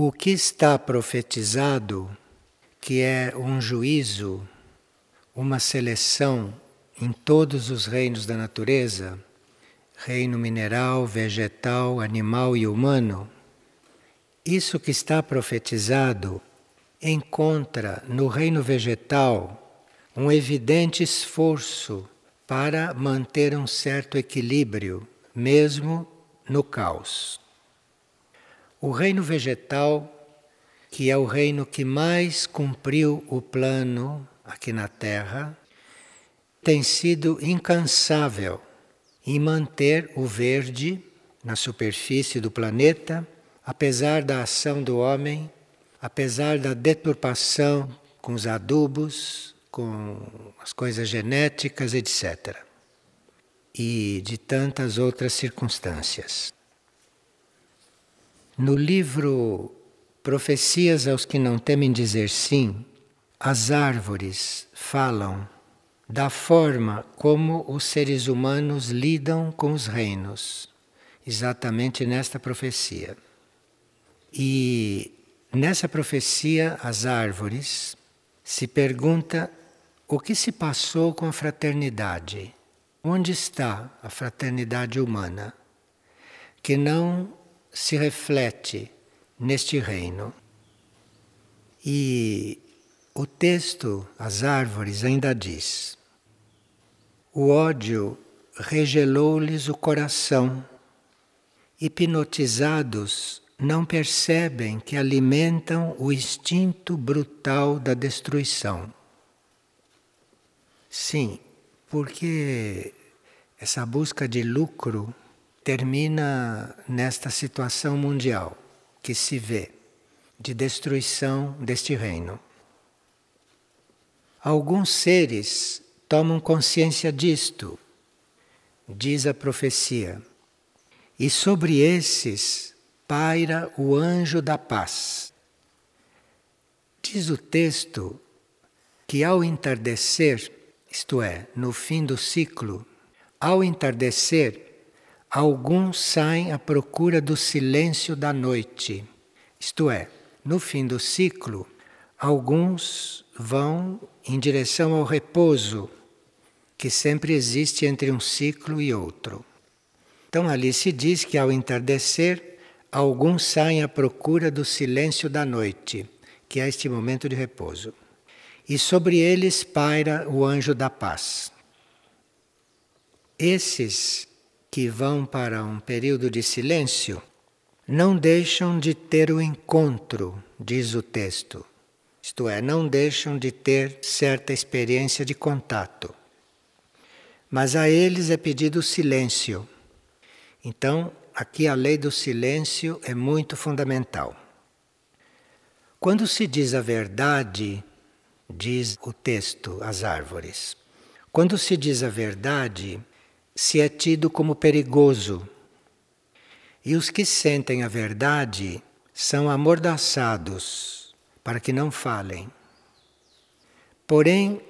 O que está profetizado, que é um juízo, uma seleção em todos os reinos da natureza, reino mineral, vegetal, animal e humano, isso que está profetizado encontra no reino vegetal um evidente esforço para manter um certo equilíbrio, mesmo no caos. O reino vegetal, que é o reino que mais cumpriu o plano aqui na Terra, tem sido incansável em manter o verde na superfície do planeta, apesar da ação do homem, apesar da deturpação com os adubos, com as coisas genéticas, etc. E de tantas outras circunstâncias. No livro Profecias aos que não temem dizer sim, as árvores falam da forma como os seres humanos lidam com os reinos, exatamente nesta profecia. E nessa profecia, as árvores se pergunta o que se passou com a fraternidade? Onde está a fraternidade humana? Que não se reflete neste reino. E o texto, as árvores, ainda diz: o ódio regelou-lhes o coração. Hipnotizados, não percebem que alimentam o instinto brutal da destruição. Sim, porque essa busca de lucro termina nesta situação mundial que se vê de destruição deste reino. Alguns seres tomam consciência disto, diz a profecia, e sobre esses paira o anjo da paz. Diz o texto que ao entardecer isto é, no fim do ciclo, ao entardecer, alguns saem à procura do silêncio da noite. Isto é, no fim do ciclo, alguns vão em direção ao repouso, que sempre existe entre um ciclo e outro. Então ali se diz que ao entardecer, alguns saem à procura do silêncio da noite, que é este momento de repouso e sobre eles paira o anjo da paz. Esses que vão para um período de silêncio não deixam de ter o encontro, diz o texto. Isto é, não deixam de ter certa experiência de contato. Mas a eles é pedido silêncio. Então, aqui a lei do silêncio é muito fundamental. Quando se diz a verdade, diz o texto, as árvores. Quando se diz a verdade, se é tido como perigoso. E os que sentem a verdade são amordaçados para que não falem. Porém,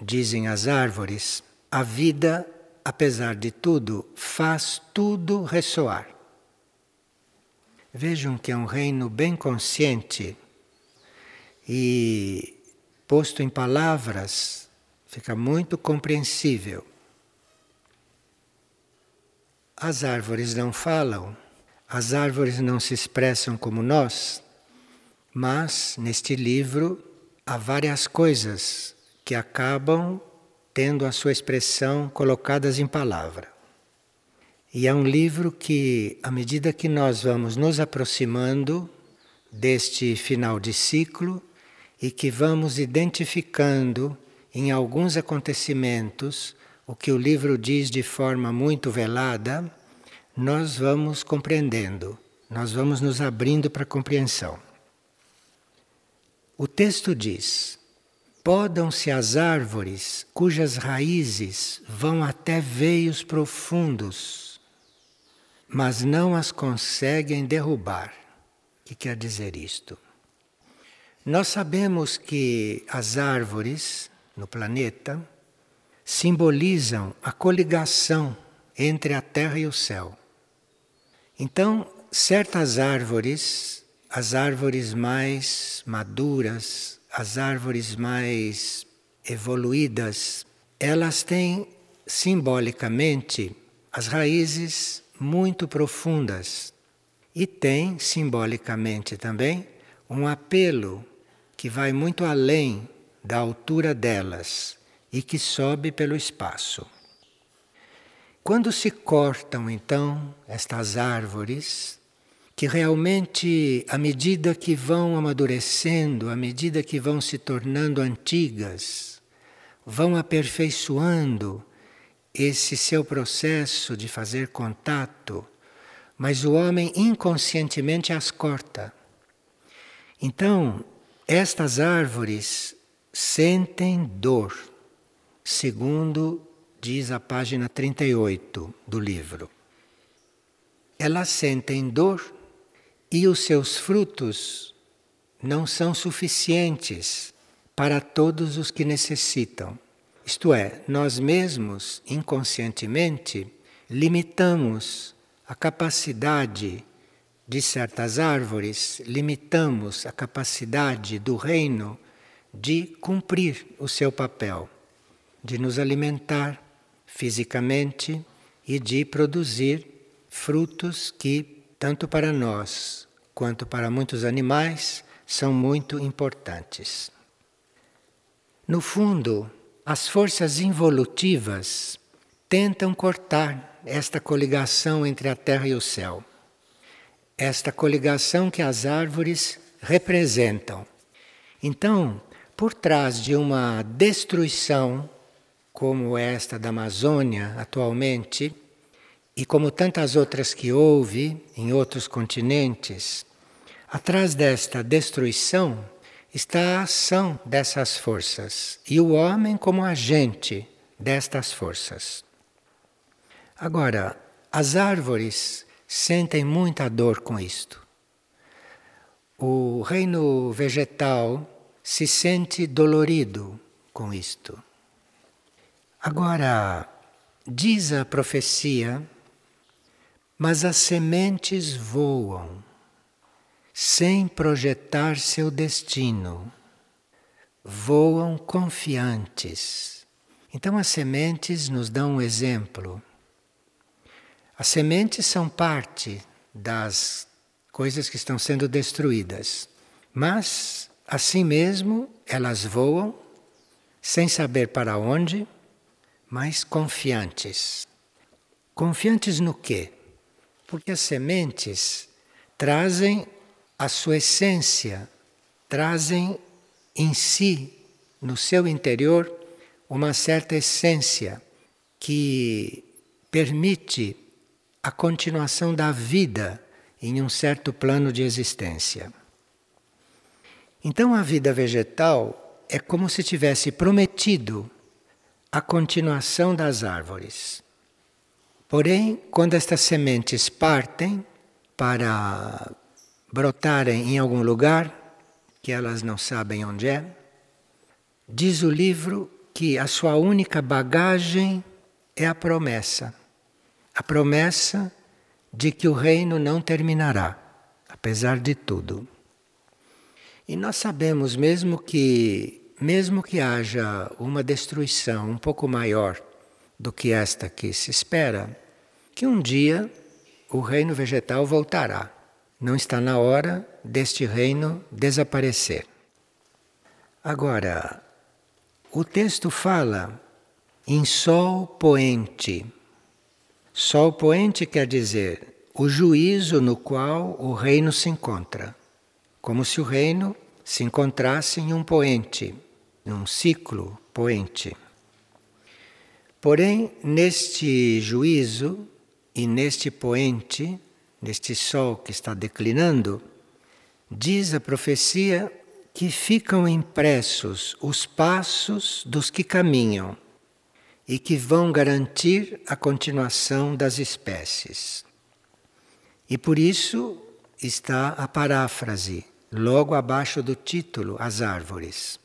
dizem as árvores, a vida, apesar de tudo, faz tudo ressoar. Vejam que é um reino bem consciente e posto em palavras, fica muito compreensível. As árvores não falam, as árvores não se expressam como nós, mas neste livro há várias coisas que acabam tendo a sua expressão colocadas em palavra. E é um livro que, à medida que nós vamos nos aproximando deste final de ciclo, e que vamos identificando em alguns acontecimentos o que o livro diz de forma muito velada, nós vamos compreendendo, nós vamos nos abrindo para a compreensão. O texto diz: Podam-se as árvores cujas raízes vão até veios profundos, mas não as conseguem derrubar. O que quer dizer isto? Nós sabemos que as árvores no planeta simbolizam a coligação entre a terra e o céu. Então, certas árvores as árvores mais maduras, as árvores mais evoluídas, elas têm simbolicamente as raízes muito profundas e têm simbolicamente também um apelo que vai muito além da altura delas e que sobe pelo espaço. Quando se cortam então estas árvores, que realmente, à medida que vão amadurecendo, à medida que vão se tornando antigas, vão aperfeiçoando esse seu processo de fazer contato, mas o homem inconscientemente as corta. Então, estas árvores sentem dor, segundo diz a página 38 do livro. Elas sentem dor e os seus frutos não são suficientes para todos os que necessitam. Isto é, nós mesmos, inconscientemente, limitamos a capacidade de certas árvores, limitamos a capacidade do reino de cumprir o seu papel, de nos alimentar fisicamente e de produzir frutos que tanto para nós quanto para muitos animais, são muito importantes. No fundo, as forças involutivas tentam cortar esta coligação entre a terra e o céu. Esta coligação que as árvores representam. Então, por trás de uma destruição como esta da Amazônia atualmente, e como tantas outras que houve em outros continentes, atrás desta destruição está a ação dessas forças e o homem como agente destas forças. Agora, as árvores sentem muita dor com isto. O reino vegetal se sente dolorido com isto. Agora, diz a profecia mas as sementes voam sem projetar seu destino, voam confiantes. Então, as sementes nos dão um exemplo. As sementes são parte das coisas que estão sendo destruídas, mas, assim mesmo, elas voam sem saber para onde, mas confiantes. Confiantes no quê? Porque as sementes trazem a sua essência, trazem em si, no seu interior, uma certa essência que permite a continuação da vida em um certo plano de existência. Então a vida vegetal é como se tivesse prometido a continuação das árvores. Porém, quando estas sementes partem para brotarem em algum lugar, que elas não sabem onde é, diz o livro que a sua única bagagem é a promessa. A promessa de que o reino não terminará, apesar de tudo. E nós sabemos mesmo que mesmo que haja uma destruição um pouco maior do que esta que se espera, que um dia o reino vegetal voltará. Não está na hora deste reino desaparecer. Agora, o texto fala em sol poente. Sol poente quer dizer o juízo no qual o reino se encontra, como se o reino se encontrasse em um poente, num ciclo poente. Porém, neste juízo e neste poente, neste sol que está declinando, diz a profecia que ficam impressos os passos dos que caminham e que vão garantir a continuação das espécies. E por isso está a paráfrase, logo abaixo do título, As Árvores.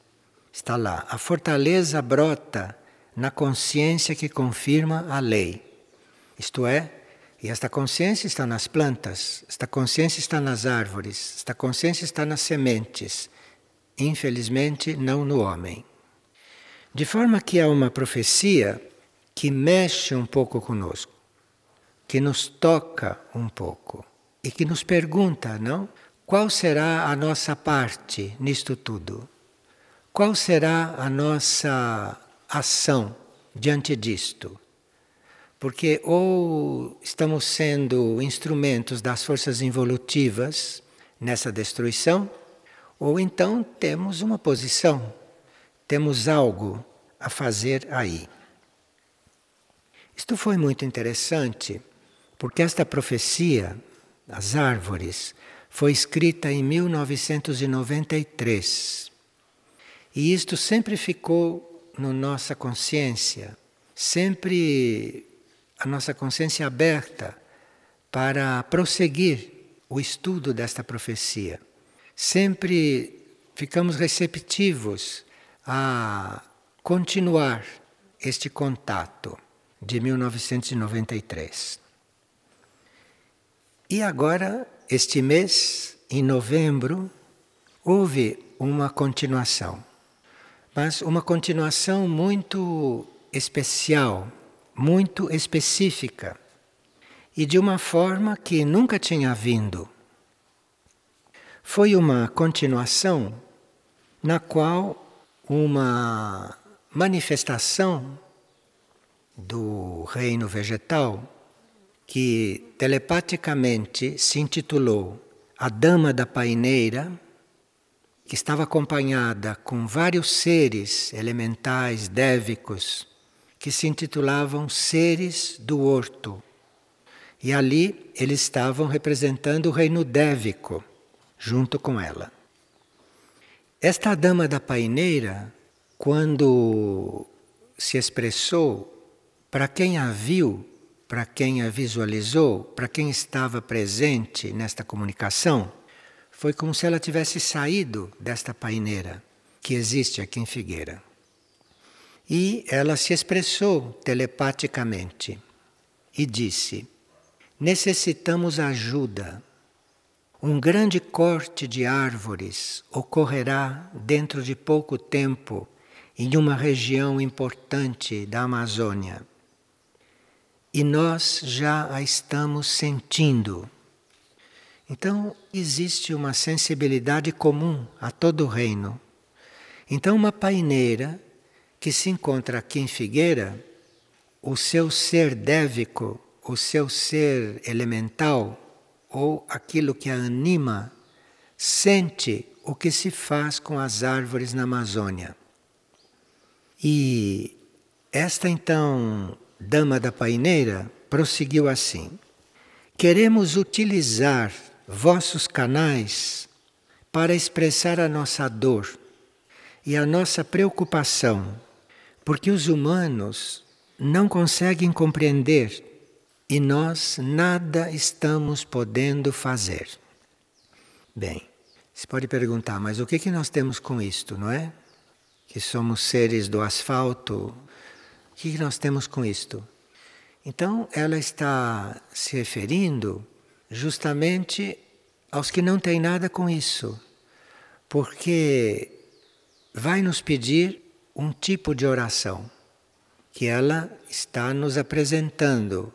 Está lá: a fortaleza brota na consciência que confirma a lei. Isto é, E esta consciência está nas plantas, esta consciência está nas árvores, esta consciência está nas sementes. Infelizmente, não no homem. De forma que há uma profecia que mexe um pouco conosco, que nos toca um pouco e que nos pergunta, não? Qual será a nossa parte nisto tudo? Qual será a nossa ação diante disto? Porque ou estamos sendo instrumentos das forças involutivas nessa destruição, ou então temos uma posição, temos algo a fazer aí. Isto foi muito interessante, porque esta profecia das árvores foi escrita em 1993. E isto sempre ficou na nossa consciência, sempre a nossa consciência aberta para prosseguir o estudo desta profecia. Sempre ficamos receptivos a continuar este contato de 1993. E agora este mês, em novembro, houve uma continuação, mas uma continuação muito especial, muito específica e de uma forma que nunca tinha vindo. Foi uma continuação na qual uma manifestação do reino vegetal que telepaticamente se intitulou A Dama da Paineira, que estava acompanhada com vários seres elementais dévicos que se intitulavam Seres do Horto. E ali eles estavam representando o reino dévico, junto com ela. Esta dama da paineira, quando se expressou para quem a viu para quem a visualizou, para quem estava presente nesta comunicação, foi como se ela tivesse saído desta paineira que existe aqui em Figueira. E ela se expressou telepaticamente e disse: Necessitamos ajuda. Um grande corte de árvores ocorrerá dentro de pouco tempo em uma região importante da Amazônia e nós já a estamos sentindo. Então, existe uma sensibilidade comum a todo o reino. Então, uma paineira que se encontra aqui em Figueira, o seu ser dévico, o seu ser elemental, ou aquilo que a anima, sente o que se faz com as árvores na Amazônia. E esta então dama da paineira, prosseguiu assim: Queremos utilizar vossos canais para expressar a nossa dor e a nossa preocupação, porque os humanos não conseguem compreender e nós nada estamos podendo fazer. Bem, se pode perguntar, mas o que, que nós temos com isto, não é? Que somos seres do asfalto, o que nós temos com isto? Então, ela está se referindo justamente aos que não têm nada com isso, porque vai nos pedir um tipo de oração que ela está nos apresentando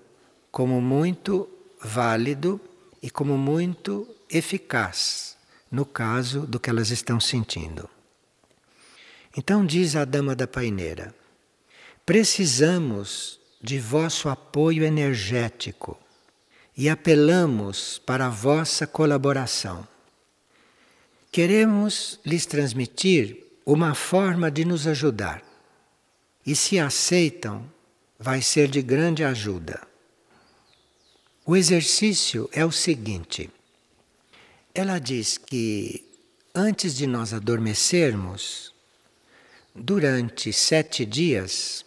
como muito válido e como muito eficaz no caso do que elas estão sentindo. Então diz a dama da paineira: Precisamos de vosso apoio energético e apelamos para a vossa colaboração. Queremos lhes transmitir uma forma de nos ajudar. E se aceitam, vai ser de grande ajuda. O exercício é o seguinte: ela diz que antes de nós adormecermos, durante sete dias,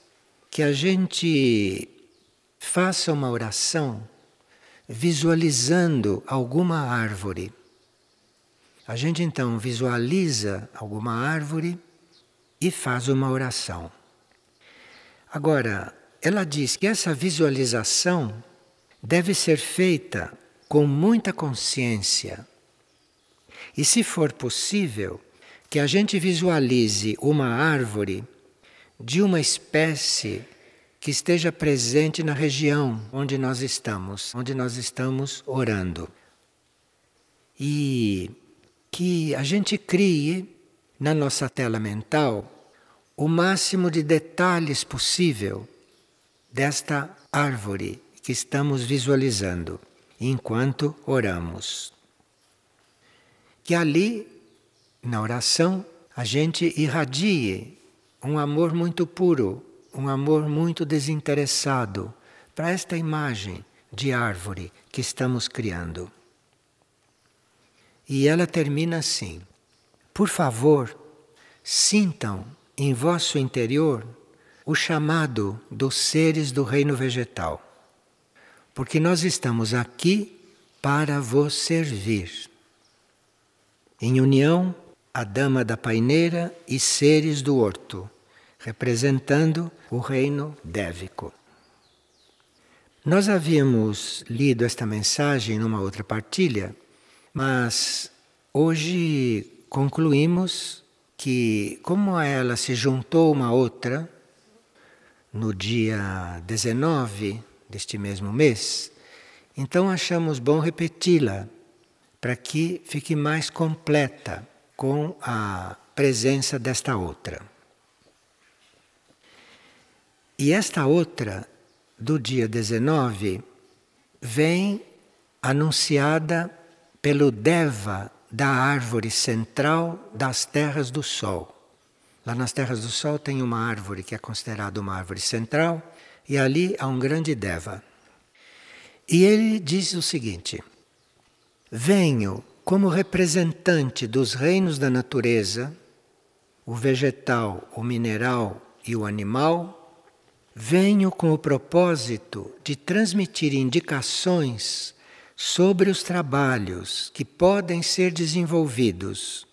que a gente faça uma oração visualizando alguma árvore. A gente então visualiza alguma árvore e faz uma oração. Agora, ela diz que essa visualização deve ser feita com muita consciência. E se for possível, que a gente visualize uma árvore de uma espécie que esteja presente na região onde nós estamos, onde nós estamos orando. E que a gente crie na nossa tela mental o máximo de detalhes possível desta árvore que estamos visualizando enquanto oramos. Que ali, na oração, a gente irradie um amor muito puro, um amor muito desinteressado para esta imagem de árvore que estamos criando. E ela termina assim: Por favor, sintam em vosso interior o chamado dos seres do reino vegetal, porque nós estamos aqui para vos servir. Em união, a dama da paineira e seres do horto, representando o reino dévico. Nós havíamos lido esta mensagem numa outra partilha, mas hoje concluímos que, como ela se juntou uma outra, no dia 19 deste mesmo mês, então achamos bom repeti-la para que fique mais completa com a presença desta outra. E esta outra, do dia 19, vem anunciada pelo Deva da árvore central das terras do Sol. Lá nas terras do Sol tem uma árvore que é considerada uma árvore central, e ali há um grande Deva. E ele diz o seguinte: Venho como representante dos reinos da natureza, o vegetal, o mineral e o animal, venho com o propósito de transmitir indicações sobre os trabalhos que podem ser desenvolvidos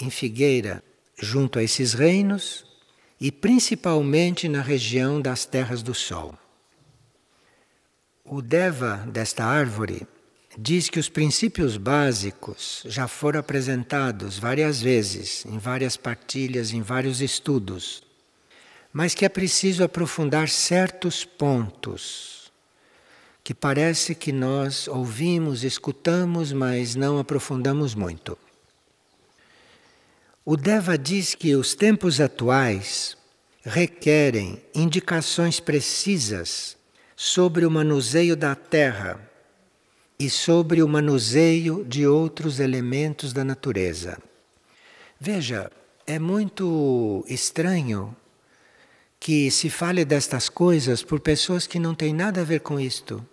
em Figueira junto a esses reinos e principalmente na região das terras do Sol. O Deva desta árvore diz que os princípios básicos já foram apresentados várias vezes, em várias partilhas, em vários estudos, mas que é preciso aprofundar certos pontos que parece que nós ouvimos, escutamos, mas não aprofundamos muito. O Deva diz que os tempos atuais requerem indicações precisas sobre o manuseio da terra e sobre o manuseio de outros elementos da natureza. Veja, é muito estranho que se fale destas coisas por pessoas que não têm nada a ver com isto,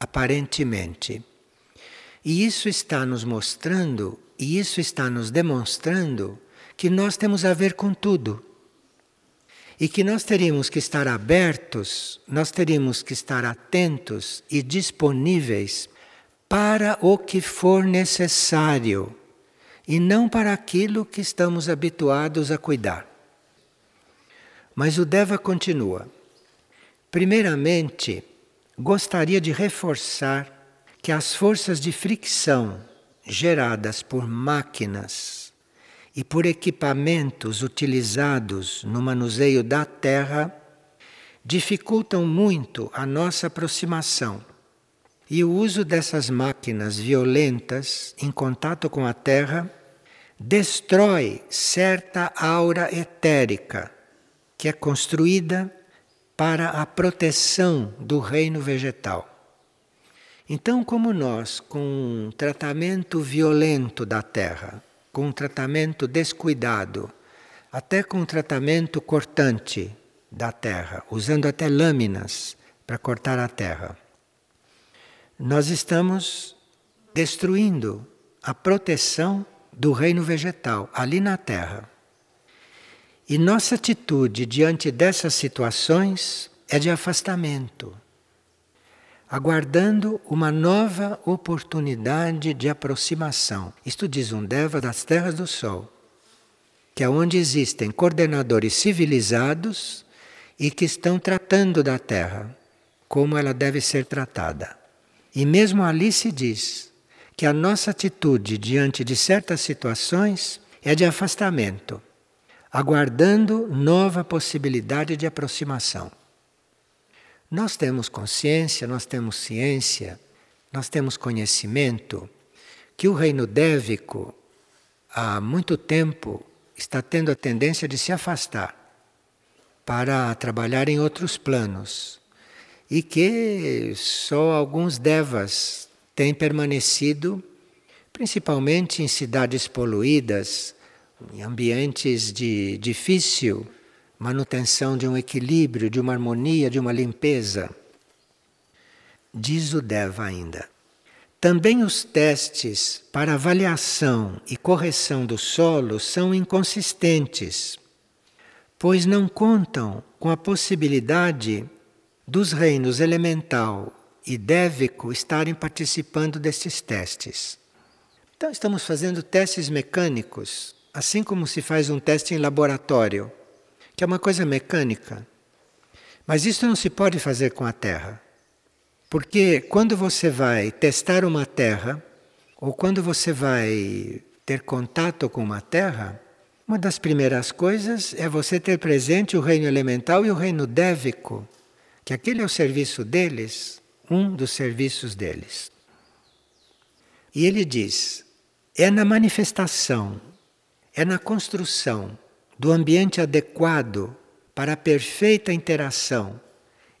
aparentemente. E isso está nos mostrando e isso está nos demonstrando que nós temos a ver com tudo. E que nós teríamos que estar abertos, nós teríamos que estar atentos e disponíveis para o que for necessário e não para aquilo que estamos habituados a cuidar. Mas o Deva continua. Primeiramente, gostaria de reforçar que as forças de fricção geradas por máquinas e por equipamentos utilizados no manuseio da terra dificultam muito a nossa aproximação. E o uso dessas máquinas violentas em contato com a terra destrói certa aura etérica que é construída para a proteção do reino vegetal. Então, como nós, com um tratamento violento da terra, com um tratamento descuidado, até com um tratamento cortante da terra, usando até lâminas para cortar a terra, nós estamos destruindo a proteção do reino vegetal ali na terra. E nossa atitude diante dessas situações é de afastamento aguardando uma nova oportunidade de aproximação. Isto diz um Deva das terras do Sol, que é onde existem coordenadores civilizados e que estão tratando da Terra. como ela deve ser tratada. E mesmo ali se diz que a nossa atitude diante de certas situações é de afastamento, aguardando nova possibilidade de aproximação. Nós temos consciência, nós temos ciência, nós temos conhecimento que o reino dévico há muito tempo está tendo a tendência de se afastar para trabalhar em outros planos e que só alguns devas têm permanecido, principalmente em cidades poluídas, em ambientes de difícil manutenção de um equilíbrio, de uma harmonia, de uma limpeza. Diz o Deva ainda. Também os testes para avaliação e correção do solo são inconsistentes, pois não contam com a possibilidade dos reinos elemental e dévico estarem participando destes testes. Então, estamos fazendo testes mecânicos, assim como se faz um teste em laboratório que é uma coisa mecânica. Mas isso não se pode fazer com a Terra. Porque quando você vai testar uma Terra, ou quando você vai ter contato com uma Terra, uma das primeiras coisas é você ter presente o reino elemental e o reino dévico, que aquele é o serviço deles, um dos serviços deles. E ele diz: é na manifestação, é na construção do ambiente adequado para a perfeita interação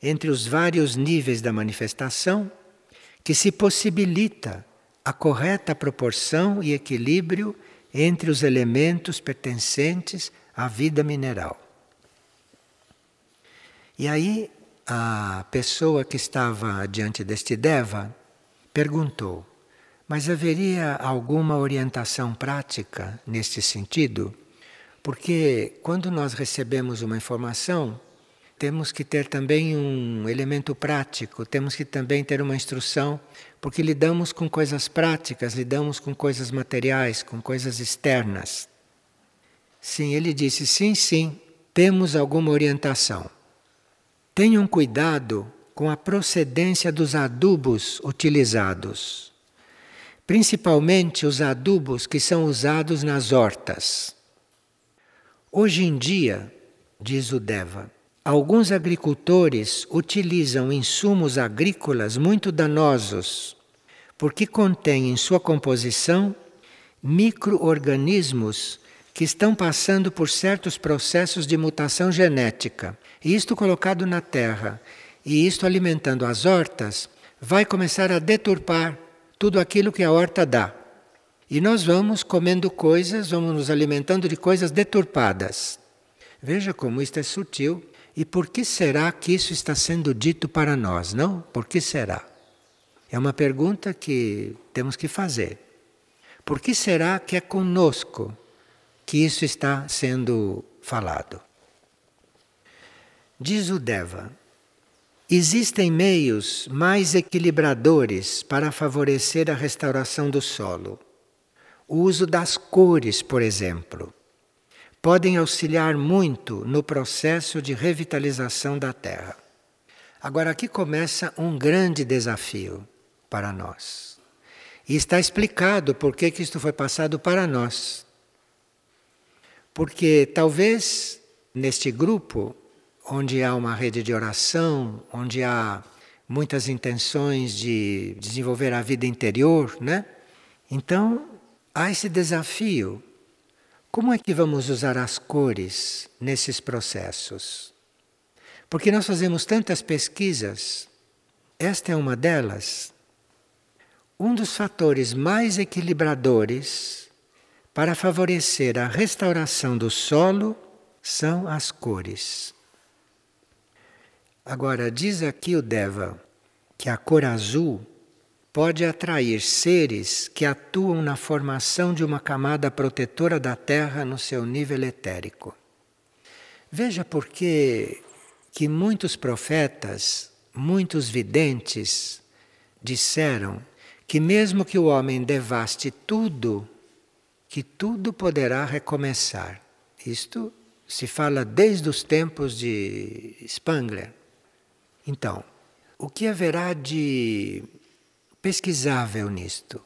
entre os vários níveis da manifestação, que se possibilita a correta proporção e equilíbrio entre os elementos pertencentes à vida mineral. E aí a pessoa que estava diante deste Deva perguntou: Mas haveria alguma orientação prática neste sentido? Porque quando nós recebemos uma informação, temos que ter também um elemento prático, temos que também ter uma instrução, porque lidamos com coisas práticas, lidamos com coisas materiais, com coisas externas. Sim, ele disse: sim, sim, temos alguma orientação. Tenham cuidado com a procedência dos adubos utilizados, principalmente os adubos que são usados nas hortas. Hoje em dia, diz o Deva, alguns agricultores utilizam insumos agrícolas muito danosos, porque contêm em sua composição microorganismos que estão passando por certos processos de mutação genética. E isto colocado na terra e isto alimentando as hortas, vai começar a deturpar tudo aquilo que a horta dá. E nós vamos comendo coisas, vamos nos alimentando de coisas deturpadas. Veja como isto é sutil. E por que será que isso está sendo dito para nós, não? Por que será? É uma pergunta que temos que fazer. Por que será que é conosco que isso está sendo falado? Diz o Deva: existem meios mais equilibradores para favorecer a restauração do solo. O uso das cores, por exemplo, podem auxiliar muito no processo de revitalização da Terra. Agora, aqui começa um grande desafio para nós. E está explicado por que, isto foi passado para nós. Porque talvez neste grupo, onde há uma rede de oração, onde há muitas intenções de desenvolver a vida interior, né? Então, há esse desafio. Como é que vamos usar as cores nesses processos? Porque nós fazemos tantas pesquisas, esta é uma delas. Um dos fatores mais equilibradores para favorecer a restauração do solo são as cores. Agora, diz aqui o Deva que a cor azul pode atrair seres que atuam na formação de uma camada protetora da Terra no seu nível etérico. Veja por que que muitos profetas, muitos videntes disseram que mesmo que o homem devaste tudo, que tudo poderá recomeçar. Isto se fala desde os tempos de Spangler. Então, o que haverá de pesquisável nisto?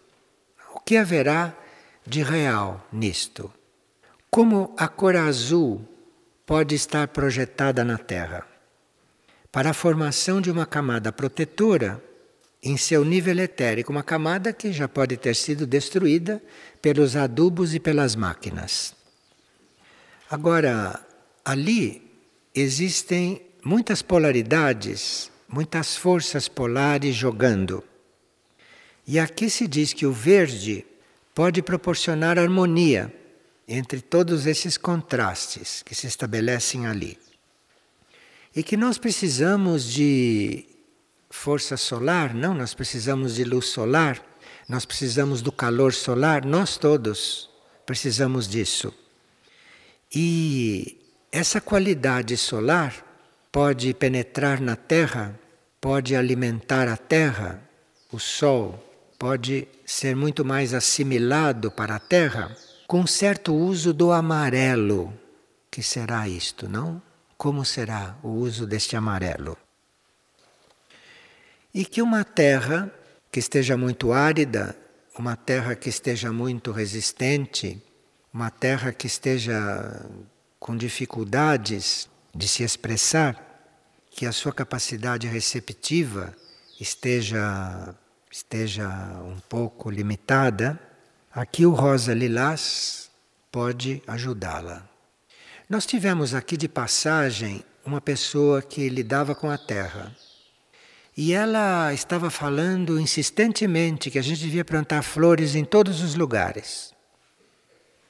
O que haverá de real nisto? Como a cor azul pode estar projetada na Terra? Para a formação de uma camada protetora em seu nível etérico, uma camada que já pode ter sido destruída pelos adubos e pelas máquinas. Agora, ali existem muitas polaridades, muitas forças polares jogando. E aqui se diz que o verde pode proporcionar harmonia entre todos esses contrastes que se estabelecem ali. E que nós precisamos de força solar, não, nós precisamos de luz solar, nós precisamos do calor solar, nós todos precisamos disso. E essa qualidade solar pode penetrar na Terra, pode alimentar a Terra, o Sol pode ser muito mais assimilado para a Terra com certo uso do amarelo. Que será isto, não? Como será o uso deste amarelo? E que uma terra que esteja muito árida, uma terra que esteja muito resistente, uma terra que esteja com dificuldades de se expressar, que a sua capacidade receptiva esteja esteja um pouco limitada, aqui o rosa lilás pode ajudá-la. Nós tivemos aqui de passagem uma pessoa que lidava com a terra. E ela estava falando insistentemente que a gente devia plantar flores em todos os lugares.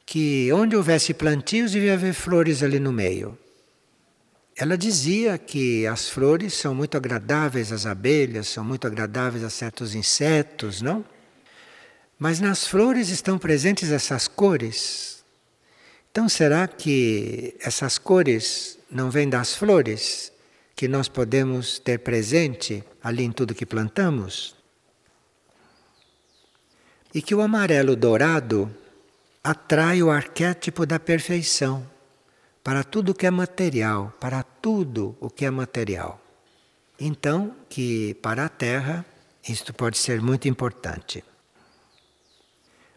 Que onde houvesse plantios devia haver flores ali no meio. Ela dizia que as flores são muito agradáveis às abelhas, são muito agradáveis a certos insetos, não? Mas nas flores estão presentes essas cores. Então será que essas cores não vêm das flores? que nós podemos ter presente ali em tudo que plantamos? E que o amarelo dourado atrai o arquétipo da perfeição para tudo o que é material, para tudo o que é material. Então, que para a Terra isto pode ser muito importante.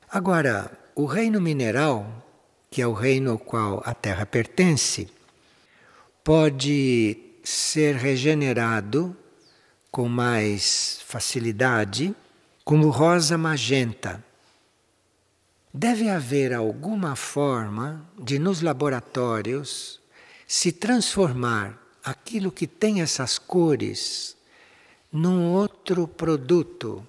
Agora, o reino mineral, que é o reino ao qual a Terra pertence, pode ser regenerado com mais facilidade como rosa magenta. Deve haver alguma forma de nos laboratórios se transformar aquilo que tem essas cores num outro produto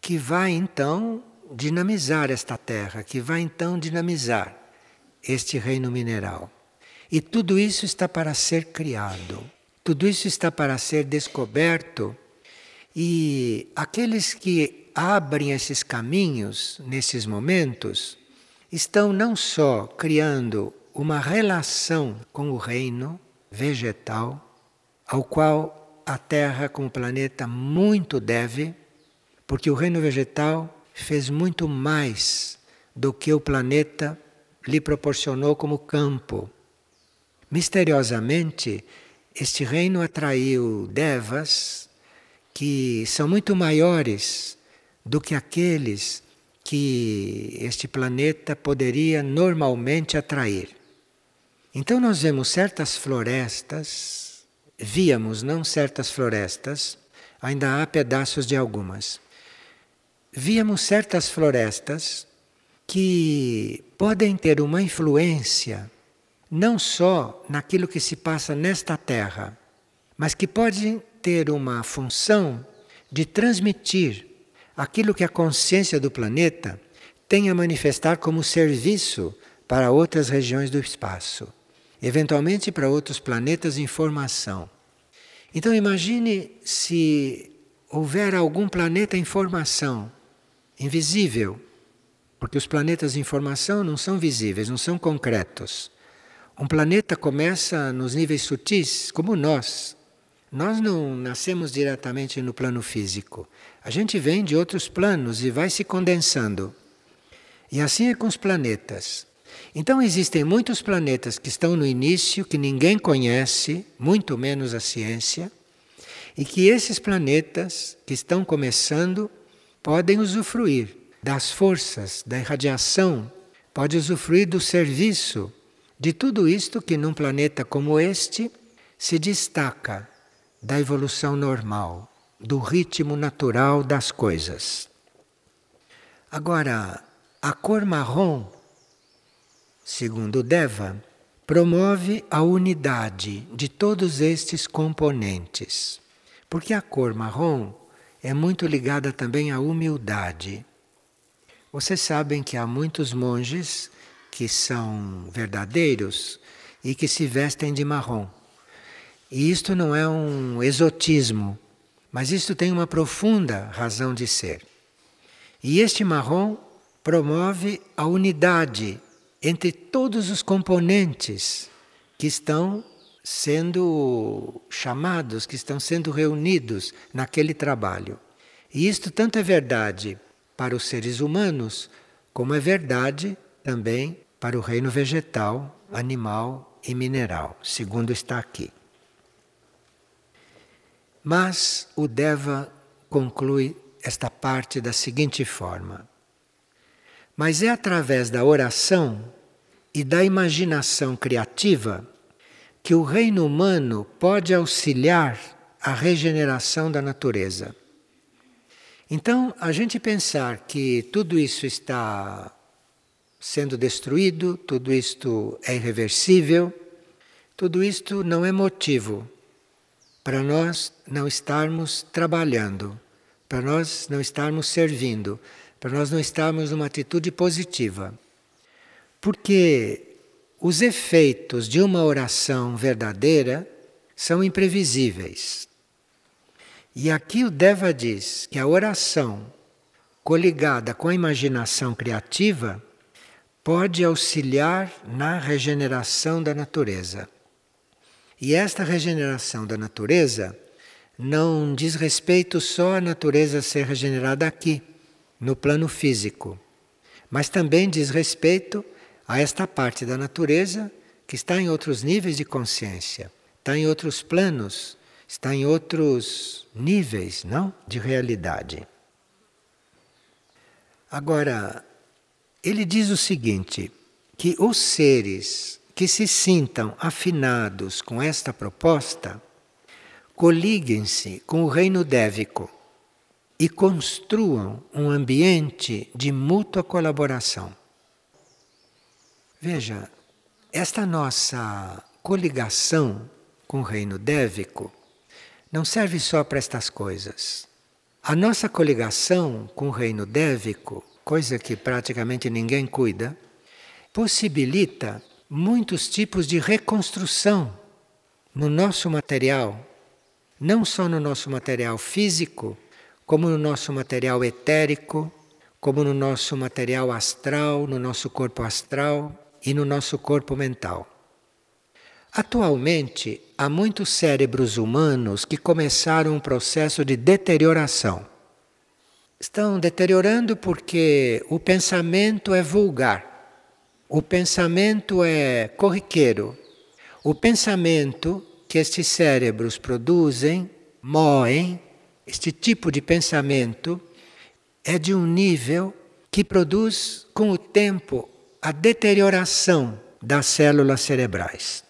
que vai então dinamizar esta terra, que vai então dinamizar este reino mineral. E tudo isso está para ser criado, tudo isso está para ser descoberto. E aqueles que abrem esses caminhos nesses momentos estão não só criando uma relação com o reino vegetal, ao qual a Terra, como planeta, muito deve, porque o reino vegetal fez muito mais do que o planeta lhe proporcionou como campo. Misteriosamente, este reino atraiu devas que são muito maiores do que aqueles que este planeta poderia normalmente atrair. Então nós vemos certas florestas, víamos não certas florestas, ainda há pedaços de algumas. Víamos certas florestas que podem ter uma influência não só naquilo que se passa nesta terra, mas que pode ter uma função de transmitir aquilo que a consciência do planeta tem a manifestar como serviço para outras regiões do espaço, eventualmente para outros planetas em formação. Então imagine se houver algum planeta em formação, invisível, porque os planetas em formação não são visíveis, não são concretos. Um planeta começa nos níveis sutis, como nós. Nós não nascemos diretamente no plano físico. A gente vem de outros planos e vai se condensando. E assim é com os planetas. Então existem muitos planetas que estão no início, que ninguém conhece, muito menos a ciência, E que esses planetas que estão começando podem usufruir das forças, da irradiação, pode usufruir do serviço de tudo isto que num planeta como este se destaca da evolução normal, do ritmo natural das coisas. Agora, a cor marrom, segundo Deva, promove a unidade de todos estes componentes. Porque a cor marrom é muito ligada também à humildade. Vocês sabem que há muitos monges que são verdadeiros e que se vestem de marrom. E isto não é um exotismo, mas isto tem uma profunda razão de ser. E este marrom promove a unidade entre todos os componentes que estão sendo chamados, que estão sendo reunidos naquele trabalho. E isto tanto é verdade para os seres humanos, como é verdade também para o reino vegetal, animal e mineral, segundo está aqui. Mas o Deva conclui esta parte da seguinte forma: Mas é através da oração e da imaginação criativa que o reino humano pode auxiliar a regeneração da natureza. Então, a gente pensar que tudo isso está sendo destruído, tudo isto é irreversível, tudo isto não é motivo para nós não estarmos trabalhando, para nós não estarmos servindo, para nós não estarmos numa atitude positiva. Porque os efeitos de uma oração verdadeira são imprevisíveis. E aqui o Deva diz que a oração coligada com a imaginação criativa pode auxiliar na regeneração da natureza. E esta regeneração da natureza não diz respeito só à natureza ser regenerada aqui, no plano físico, mas também diz respeito a esta parte da natureza que está em outros níveis de consciência, está em outros planos, está em outros níveis, não, de realidade. Agora, ele diz o seguinte: que os seres que se sintam afinados com esta proposta coliguem-se com o reino dévico e construam um ambiente de mútua colaboração. Veja, esta nossa coligação com o reino dévico não serve só para estas coisas. A nossa coligação com o reino dévico, coisa que praticamente ninguém cuida, possibilita muitos tipos de reconstrução no nosso material, não só no nosso material físico, como no nosso material etérico, como no nosso material astral, no nosso corpo astral e no nosso corpo mental. Atualmente, há muitos cérebros humanos que começaram um processo de deterioração. Estão deteriorando porque o pensamento é vulgar, o pensamento é corriqueiro. O pensamento que estes cérebros produzem, moem, este tipo de pensamento é de um nível que produz, com o tempo, a deterioração das células cerebrais.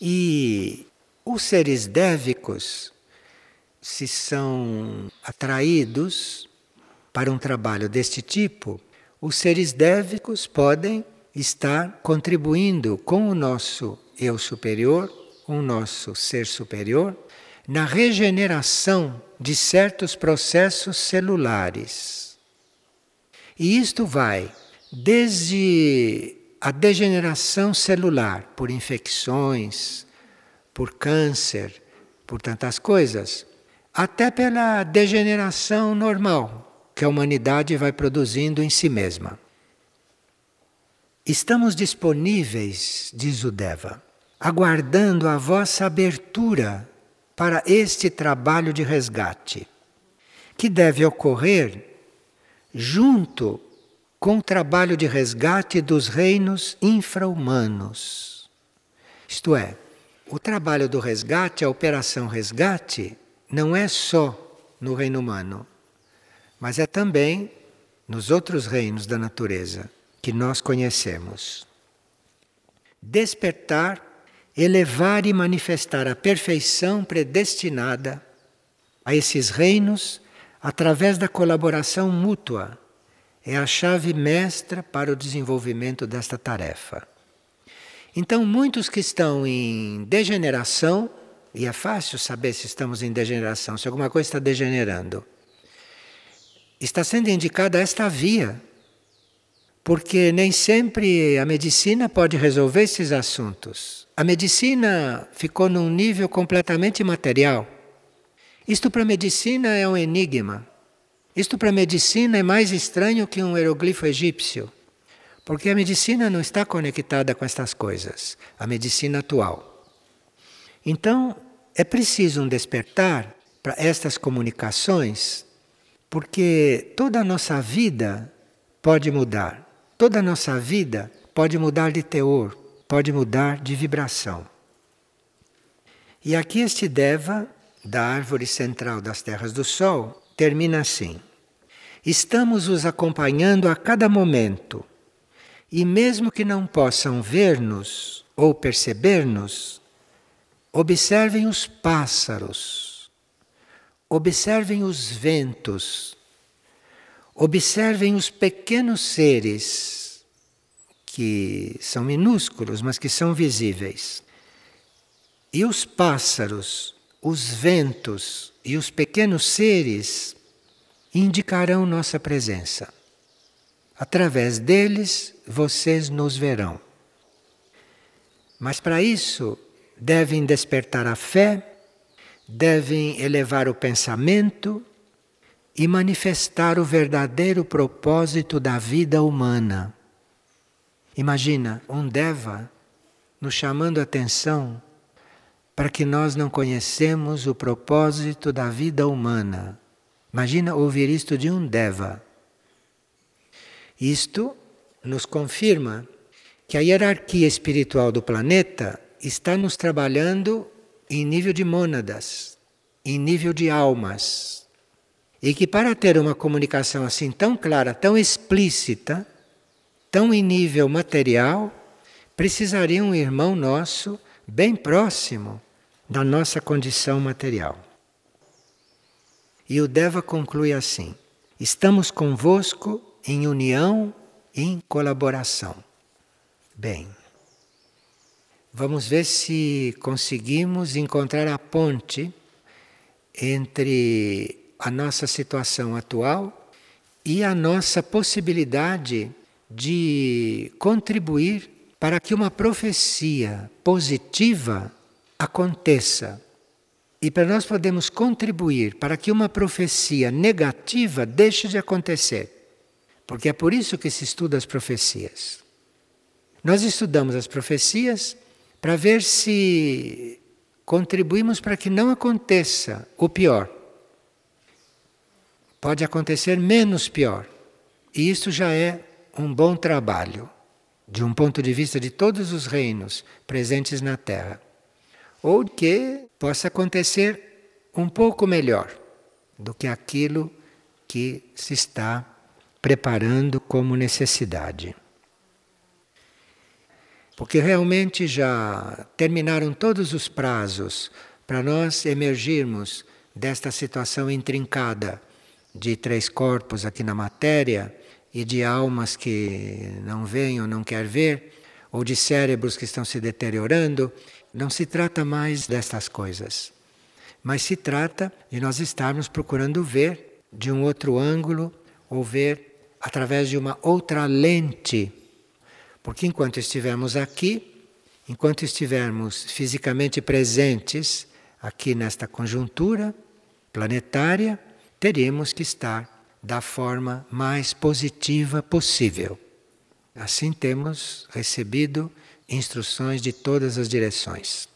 E os seres dévicos, se são atraídos para um trabalho deste tipo, os seres dévicos podem estar contribuindo com o nosso eu superior, com o nosso ser superior, na regeneração de certos processos celulares. E isto vai desde a degeneração celular por infecções, por câncer, por tantas coisas, até pela degeneração normal que a humanidade vai produzindo em si mesma. Estamos disponíveis, diz o Deva, aguardando a vossa abertura para este trabalho de resgate, que deve ocorrer junto com o trabalho de resgate dos reinos infra-humanos. Isto é, o trabalho do resgate, a operação resgate, não é só no reino humano, mas é também nos outros reinos da natureza que nós conhecemos. Despertar, elevar e manifestar a perfeição predestinada a esses reinos através da colaboração mútua é a chave mestra para o desenvolvimento desta tarefa. Então, muitos que estão em degeneração, e é fácil saber se estamos em degeneração, se alguma coisa está degenerando, está sendo indicada esta via, porque nem sempre a medicina pode resolver esses assuntos. A medicina ficou num nível completamente material. Isto para a medicina é um enigma. Isto para a medicina é mais estranho que um hieroglifo egípcio, porque a medicina não está conectada com estas coisas, a medicina atual. Então, é preciso um despertar para estas comunicações, porque toda a nossa vida pode mudar, toda a nossa vida pode mudar de teor, pode mudar de vibração. E aqui este Deva, da árvore central das terras do Sol, termina assim. Estamos os acompanhando a cada momento. E mesmo que não possam ver-nos ou perceber-nos, observem os pássaros, observem os ventos, observem os pequenos seres que são minúsculos, mas que são visíveis. E os pássaros, os ventos e os pequenos seres indicarão nossa presença. Através deles vocês nos verão. Mas para isso devem despertar a fé, devem elevar o pensamento e manifestar o verdadeiro propósito da vida humana. Imagina um Deva nos chamando a atenção para que nós não conhecemos o propósito da vida humana. Imagina ouvir isto de um Deva. Isto nos confirma que a hierarquia espiritual do planeta está nos trabalhando em nível de mônadas, em nível de almas. E que para ter uma comunicação assim tão clara, tão explícita, tão em nível material, precisaria um irmão nosso bem próximo da nossa condição material. E o Deva conclui assim: estamos convosco em união, em colaboração. Bem, vamos ver se conseguimos encontrar a ponte entre a nossa situação atual e a nossa possibilidade de contribuir para que uma profecia positiva aconteça e para nós podemos contribuir para que uma profecia negativa deixe de acontecer. Porque é por isso que se estuda as profecias. Nós estudamos as profecias para ver se contribuímos para que não aconteça o pior. Pode acontecer menos pior. E isso já é um bom trabalho, de um ponto de vista de todos os reinos presentes na Terra ou que possa acontecer um pouco melhor do que aquilo que se está preparando como necessidade. Porque realmente já terminaram todos os prazos para nós emergirmos desta situação intrincada de três corpos aqui na matéria e de almas que não veem ou não quer ver, ou de cérebros que estão se deteriorando não se trata mais destas coisas, mas se trata de nós estarmos procurando ver de um outro ângulo ou ver através de uma outra lente. Porque enquanto estivermos aqui, enquanto estivermos fisicamente presentes aqui nesta conjuntura planetária, teríamos que estar da forma mais positiva possível. Assim temos recebido instruções de todas as direções.